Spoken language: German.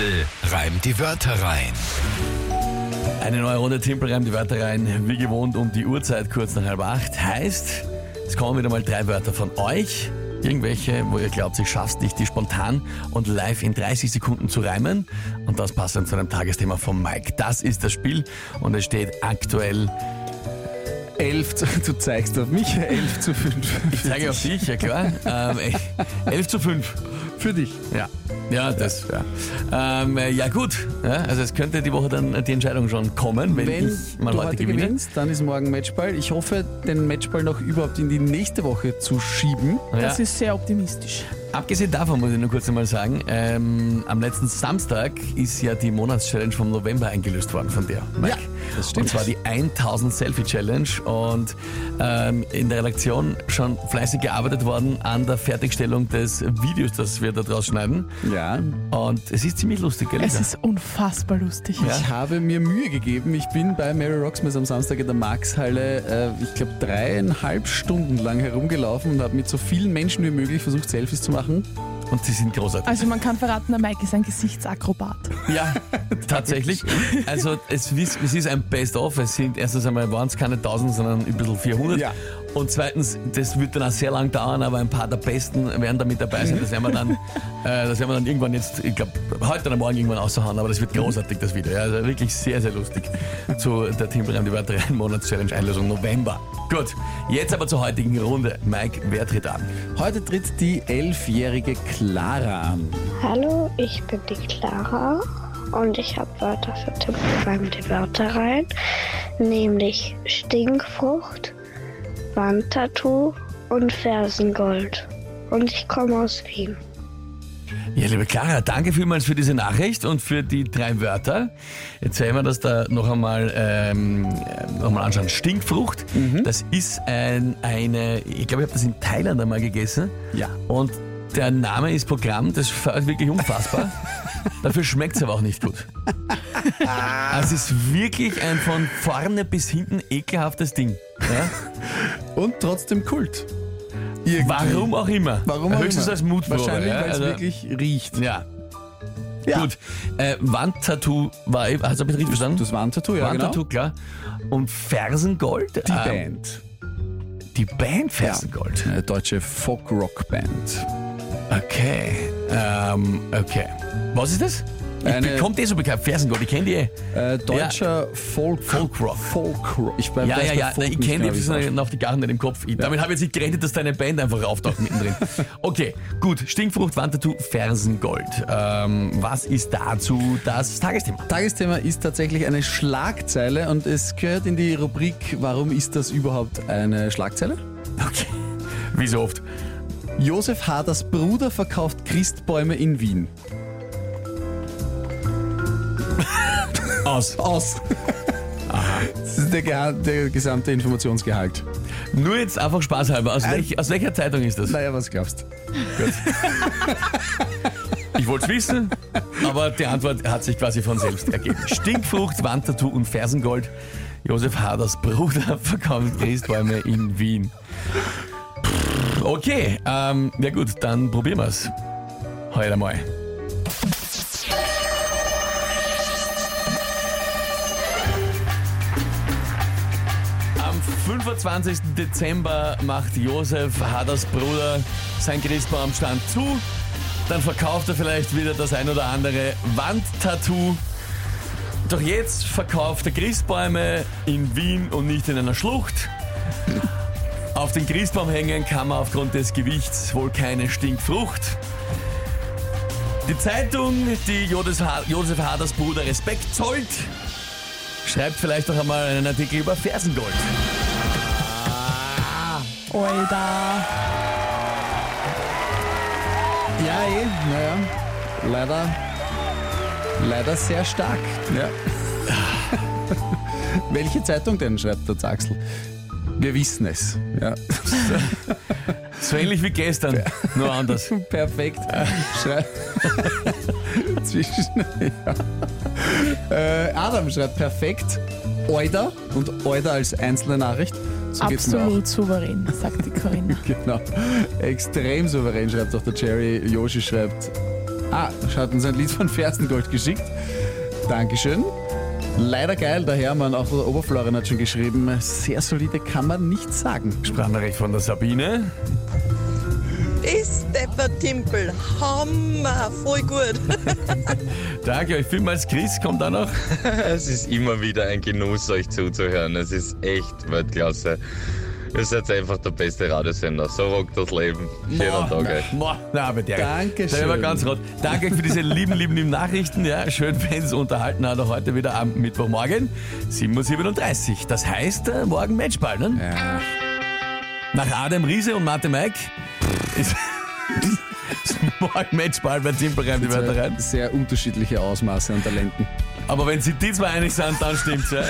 Tempel reimt die Wörter rein. Eine neue Runde Timpel reimt die Wörter rein, wie gewohnt um die Uhrzeit, kurz nach halb acht. Heißt, es kommen wieder mal drei Wörter von euch. Irgendwelche, wo ihr glaubt, ich schaff's nicht, die spontan und live in 30 Sekunden zu reimen. Und das passt dann zu einem Tagesthema von Mike. Das ist das Spiel und es steht aktuell 11 zu, du zeigst auf mich, 11 zu 5. Ich zeige auf dich, ja klar. Ähm, 11 zu 5. Für dich. Ja. Ja, das, ja. Ähm, ja gut, ja, also es könnte die Woche dann die Entscheidung schon kommen, wenn, Wenn ich mal du heute, heute gewinne. gewinnst, dann ist morgen Matchball. Ich hoffe, den Matchball noch überhaupt in die nächste Woche zu schieben. Ja. Das ist sehr optimistisch. Abgesehen davon muss ich nur kurz einmal sagen, ähm, am letzten Samstag ist ja die Monatschallenge vom November eingelöst worden von dir, Mike. Ja, das stimmt. Und zwar die 1000 Selfie Challenge und ähm, in der Redaktion schon fleißig gearbeitet worden an der Fertigstellung des Videos, das wir da draus schneiden. Ja. Und es ist ziemlich lustig, gell? Es ist unfassbar lustig. Ich habe mir Mühe gegeben. Ich bin bei Mary Rocksmith am Samstag in der Markshalle, äh, ich glaube, dreieinhalb Stunden lang herumgelaufen und habe mit so vielen Menschen wie möglich versucht, Selfies zu machen. Und sie sind großartig. Also man kann verraten, der Mike ist ein Gesichtsakrobat. Ja, tatsächlich. Also es, ist- es ist ein Best-of. Es sind erstens einmal waren es keine 1000, sondern ein bisschen 400. Ja. Und zweitens, das wird dann auch sehr lang dauern, aber ein paar der Besten werden da mit dabei sein. Das werden wir dann, äh, das werden wir dann irgendwann jetzt, ich glaube, heute oder morgen irgendwann raushauen, aber das wird großartig, das Video. Ja, also wirklich sehr, sehr lustig zu der Timpelreim die Wörter rein Monats-Challenge Einlösung November. Gut, jetzt aber zur heutigen Runde. Mike, wer tritt an? Heute tritt die elfjährige Clara an. Hallo, ich bin die Clara und ich habe Wörter für Tim beim die Wörter rein, nämlich Stinkfrucht, Wandtattoo und Fersengold. Und ich komme aus Wien. Ja, liebe Clara, danke vielmals für diese Nachricht und für die drei Wörter. Jetzt werden wir das da noch einmal, ähm, äh, noch mal anschauen. Stinkfrucht, das ist ein, eine, ich glaube, ich habe das in Thailand einmal gegessen. Ja. Und der Name ist Programm, das ist wirklich unfassbar. Dafür schmeckt es aber auch nicht gut. Also es ist wirklich ein von vorne bis hinten ekelhaftes Ding. Ja? Und trotzdem Kult. Irgendwie. Warum auch immer. Warum auch Höchstens immer. als Mutprobe. Wahrscheinlich, ja? weil es Also- wirklich riecht. Ja. Ja. Gut. Äh, Wandtattoo war, hast du das richtig verstanden? Das Wandtattoo, ja Wandtattoo, genau. klar. Und Fersengold? Die ähm, Band. Die Band Fersengold. Eine deutsche Folk-Rock-Band. Okay. Ähm, okay. Was ist das? Ich Eine- kommt eh so bekannt. Fersengold, ich kenne die eh. Äh, deutscher Folk Folkrock. Folkrock. Ich bin Ja, weiß ja, bei ja. Folk Ich nicht kenne genau, die, wie das auf die Garten nicht im Kopf. Ich, Damit habe ich jetzt nicht gerechnet, dass deine Band einfach auftaucht mittendrin. Okay, gut. Stinkfrucht, Wandtattoo, Fersengold. Ähm, was ist dazu das Tagesthema? Tagesthema ist tatsächlich eine Schlagzeile und es gehört in die Rubrik Warum ist das überhaupt eine Schlagzeile? Okay. Wie so oft. Josef Haders Bruder verkauft Christbäume in Wien. Aus. Aus. Das ist der, Geha- der gesamte Informationsgehalt. Nur jetzt einfach spaßhalber. Aus, welch, aus welcher Zeitung ist das? Naja, was glaubst Ich wollte es wissen, aber die Antwort hat sich quasi von selbst ergeben. Stinkfrucht, Wandtattoo und Fersengold. Josef Haders Bruder verkauft Christbäume in Wien. Okay, ähm, ja gut, dann probieren wir es. Heute mal. Am 25. Dezember macht Josef Haders Bruder sein Christbaumstand zu. Dann verkauft er vielleicht wieder das ein oder andere Wandtattoo. Doch jetzt verkauft er Christbäume in Wien und nicht in einer Schlucht. Auf den Christbaum hängen kann man aufgrund des Gewichts wohl keine Stinkfrucht. Die Zeitung, die Josef Ha- Josef Haders Bruder Respekt zollt, schreibt vielleicht noch einmal einen Artikel über Fersengold. Alter. Ja, eh, naja. Leider, leider sehr stark. Ja. Welche Zeitung denn, schreibt der Axel? Wir wissen es. Ja. So ähnlich wie gestern, nur anders. Perfekt. Schrei Zwischen. Ja. Äh, Adam schreibt perfekt. Euda und Euda als einzelne Nachricht. So geht's mir auch. Absolut souverän, sagt die Corinna. Genau. Extrem souverän schreibt auch der Jerry. Yoshi schreibt Ah, hat uns ein Lied von Ferstengold geschickt. Dankeschön. Leider geil, der Hermann, auch der Oberflorian hat schon geschrieben, sehr solide kann man nicht sagen. Sprachnachricht von der Sabine. Das Timpel, Hammer, voll gut. Danke euch vielmals. Chris kommt auch noch. Es ist immer wieder ein Genuss, euch zuzuhören. Es ist echt Weltklasse. Ihr seid einfach der beste Radiosender. So rockt das Leben. Schönen Tag euch. Boah, na, aber der, Dankeschön. der war ganz rot. Danke euch für diese lieben, lieben, lieben Nachrichten. Ja, schön, wenn es unterhalten hat. Auch heute wieder am Mittwochmorgen, 7.37 Uhr. Das heißt, äh, morgen Matchball, ne? Ja. Nach Adam Riese und Mathe Mike ist, ist morgen Matchball bei Timpelreim die Wörter rein. Sehr unterschiedliche Ausmaße an Talenten. Aber wenn sie die zwei einig sind, dann stimmt's. Ja.